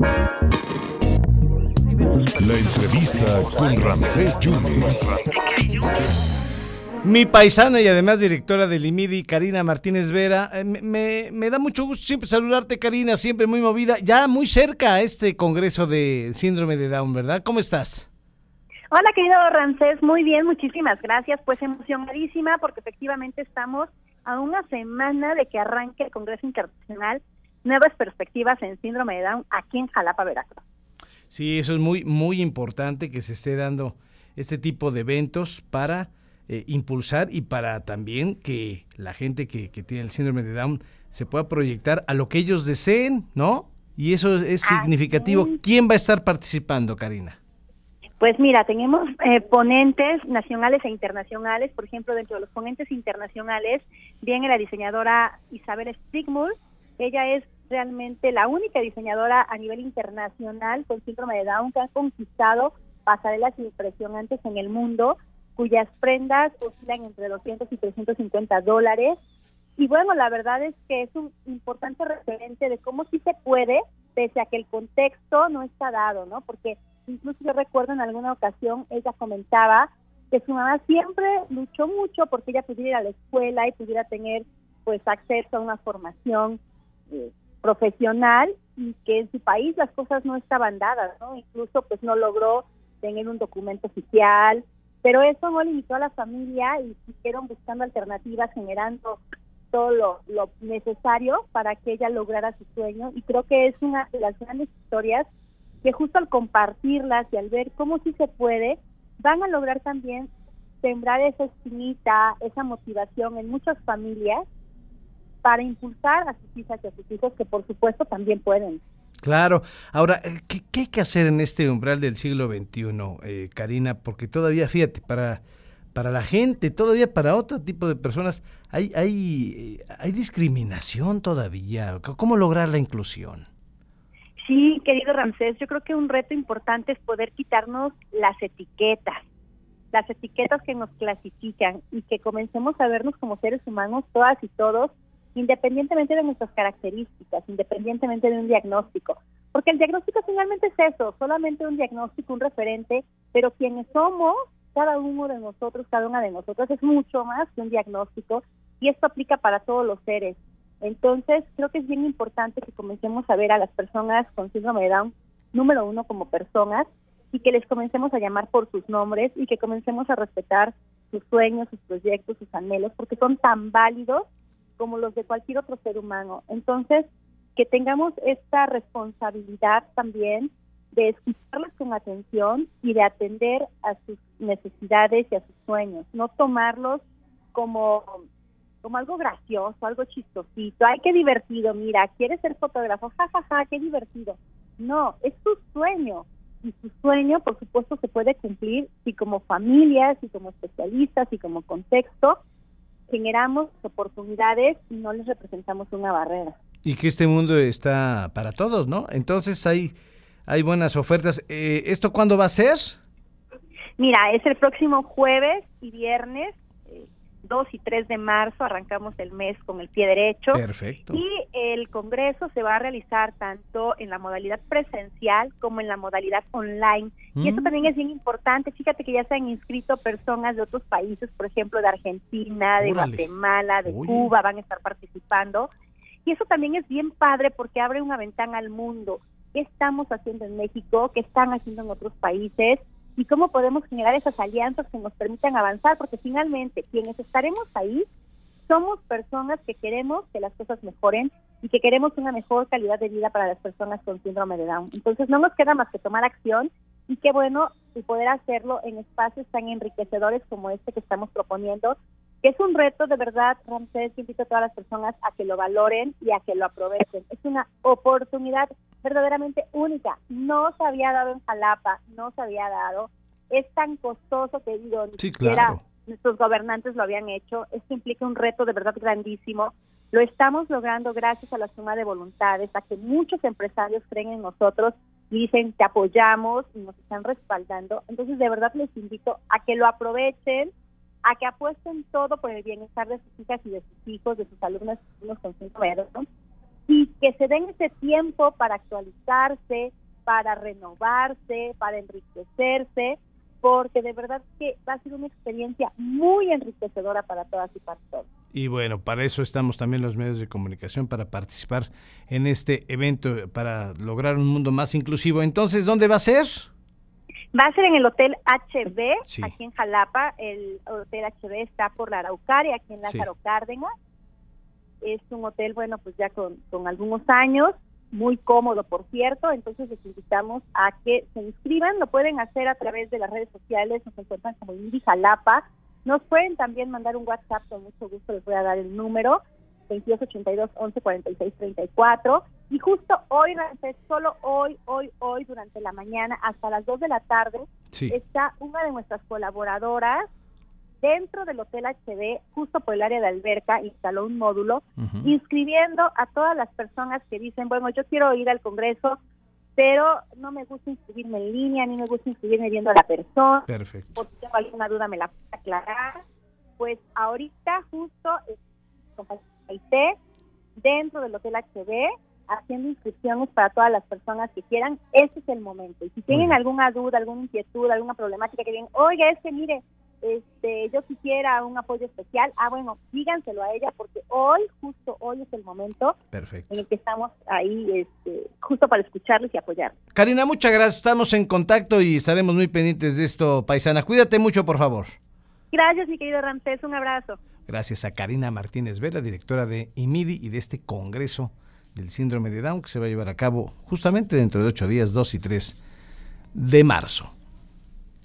La entrevista con Ramsés Yunes. Mi paisana y además directora del IMIDI, Karina Martínez Vera. Eh, me, me, da mucho gusto siempre saludarte, Karina, siempre muy movida. Ya muy cerca a este congreso de síndrome de Down, ¿verdad? ¿Cómo estás? Hola, querido Ramsés. Muy bien, muchísimas gracias. Pues emocionadísima porque efectivamente estamos a una semana de que arranque el Congreso Internacional Nuevas Perspectivas en Síndrome de Down aquí en Jalapa, Veracruz. Sí, eso es muy, muy importante que se esté dando este tipo de eventos para eh, impulsar y para también que la gente que, tiene el síndrome de Down se pueda proyectar a lo que ellos deseen, ¿no? Y eso es significativo. ¿Quién va a estar participando, Karina? Pues mira, tenemos eh, ponentes nacionales e internacionales. Por ejemplo, dentro de los ponentes internacionales viene la diseñadora Isabel Stigmul. Ella es realmente la única diseñadora a nivel internacional con síndrome de Down que ha conquistado pasarelas impresionantes en el mundo cuyas prendas oscilan entre 200 y 350 dólares. Y bueno, la verdad es que es un importante referente de cómo sí se puede, pese a que el contexto no está dado, ¿no? Porque incluso yo recuerdo en alguna ocasión, ella comentaba que su mamá siempre luchó mucho porque ella pudiera ir a la escuela y pudiera tener pues acceso a una formación eh, profesional y que en su país las cosas no estaban dadas, ¿no? Incluso pues no logró tener un documento oficial, pero eso no limitó a la familia y siguieron buscando alternativas, generando todo lo, necesario para que ella lograra su sueño. Y creo que es una de las grandes historias que justo al compartirlas y al ver cómo sí se puede, van a lograr también sembrar esa espinita, esa motivación en muchas familias para impulsar a sus hijas y a sus hijos que por supuesto también pueden. Claro. Ahora, eh, ¿qué, hay que hacer en este umbral del siglo XXI, eh, Karina? Porque todavía, fíjate, para, para la gente, todavía para otro tipo de personas, hay, hay, eh, hay discriminación todavía. ¿Cómo lograr la inclusión? Sí, querido Ramsés, yo creo que un reto importante es poder quitarnos las etiquetas, las etiquetas que nos clasifican y que comencemos a vernos como seres humanos, todas y todos, independientemente de nuestras características, independientemente de un diagnóstico. Porque el diagnóstico finalmente es eso, solamente un diagnóstico, un referente, pero quienes somos, cada uno de nosotros, cada una de nosotros, es mucho más que un diagnóstico y esto aplica para todos los seres. Entonces, creo que es bien importante que comencemos a ver a las personas con síndrome de Down, número uno, como personas y que les comencemos a llamar por sus nombres y que comencemos a respetar sus sueños, sus proyectos, sus anhelos, porque son tan válidos como los de cualquier otro ser humano. Entonces, que tengamos esta responsabilidad también de escucharlas con atención y de atender a sus necesidades y a sus sueños, no tomarlos como como algo gracioso, algo chistosito, ay, qué divertido, mira, quieres ser fotógrafo, jajaja, ja, ja, qué divertido. No, es tu sueño y tu sueño, por supuesto, se puede cumplir si como familia, si como especialistas, y como contexto generamos oportunidades y no les representamos una barrera. Y que este mundo está para todos, ¿no? Entonces hay, hay buenas ofertas. Eh, ¿Esto cuándo va a ser? Mira, es el próximo jueves y viernes 2 y 3 de marzo arrancamos el mes con el pie derecho. Perfecto. Y el Congreso se va a realizar tanto en la modalidad presencial como en la modalidad online. Y eso mm. también es bien importante. Fíjate que ya se han inscrito personas de otros países, por ejemplo, de Argentina, de Guatemala, de Cuba, van a estar participando. Y eso también es bien padre porque abre una ventana al mundo. ¿Qué estamos haciendo en México? ¿Qué están haciendo en otros países? Y cómo podemos generar esas alianzas que nos permitan avanzar, porque finalmente quienes estaremos ahí somos personas que queremos que las cosas mejoren y que queremos una mejor calidad de vida para las personas con síndrome de Down. Entonces no nos queda más que tomar acción y qué bueno poder hacerlo en espacios tan enriquecedores como este que estamos proponiendo, que es un reto de verdad, Ramsés, invito a todas las personas a que lo valoren y a que lo aprovechen. Es una oportunidad verdaderamente única. No se había dado en Jalapa, no se había dado. Es tan costoso que digo, ni siquiera nuestros gobernantes lo habían hecho. Esto implica un reto de verdad grandísimo. Lo estamos logrando gracias a la suma de voluntades, a que muchos empresarios creen en nosotros y dicen que apoyamos y nos están respaldando. Entonces, de verdad les invito a que lo aprovechen, a que apuesten todo por el bienestar de sus hijas y de sus hijos, de sus alumnos, con cinco ¿no? Y que se den ese tiempo para actualizarse, para renovarse, para enriquecerse, porque de verdad que va a ser una experiencia muy enriquecedora para todas y para todos. Y bueno, para eso estamos también los medios de comunicación, para participar en este evento, para lograr un mundo más inclusivo. Entonces, ¿dónde va a ser? Va a ser en el Hotel HB, aquí en Jalapa. El Hotel HB está por la Araucaria, aquí en Lázaro Cárdenas. Es un hotel, bueno, pues ya con, con algunos años, muy cómodo, por cierto. Entonces les invitamos a que se inscriban. Lo pueden hacer a través de las redes sociales. Nos encuentran como Indy Jalapa. Nos pueden también mandar un WhatsApp. Con mucho gusto les voy a dar el número. 2282 11 46 34 y justo hoy, solo hoy, hoy, hoy, durante la mañana hasta las 2 de la tarde, está una de nuestras colaboradoras dentro del Hotel HB, justo por el área de alberca, instaló un módulo inscribiendo a todas las personas que dicen, bueno, yo quiero ir al Congreso, pero no me gusta inscribirme en línea, ni me gusta inscribirme viendo a la persona. Perfecto. O si tengo alguna duda me la puedo aclarar. Pues ahorita justo dentro del Hotel HB haciendo inscripciones para todas las personas que quieran, ese es el momento. Y si tienen alguna duda, alguna inquietud, alguna problemática que digan, oiga, es que mire, este, yo quisiera un apoyo especial, ah, bueno, díganselo a ella porque hoy, justo hoy es el momento Perfecto. en el que estamos ahí, este, justo para escucharles y apoyar. Karina, muchas gracias, estamos en contacto y estaremos muy pendientes de esto, paisana. Cuídate mucho, por favor. Gracias, mi querido Ramsés, un abrazo. Gracias a Karina Martínez Vera, directora de IMIDI y de este Congreso del Síndrome de Down que se va a llevar a cabo justamente dentro de ocho días, 2 y 3 de marzo.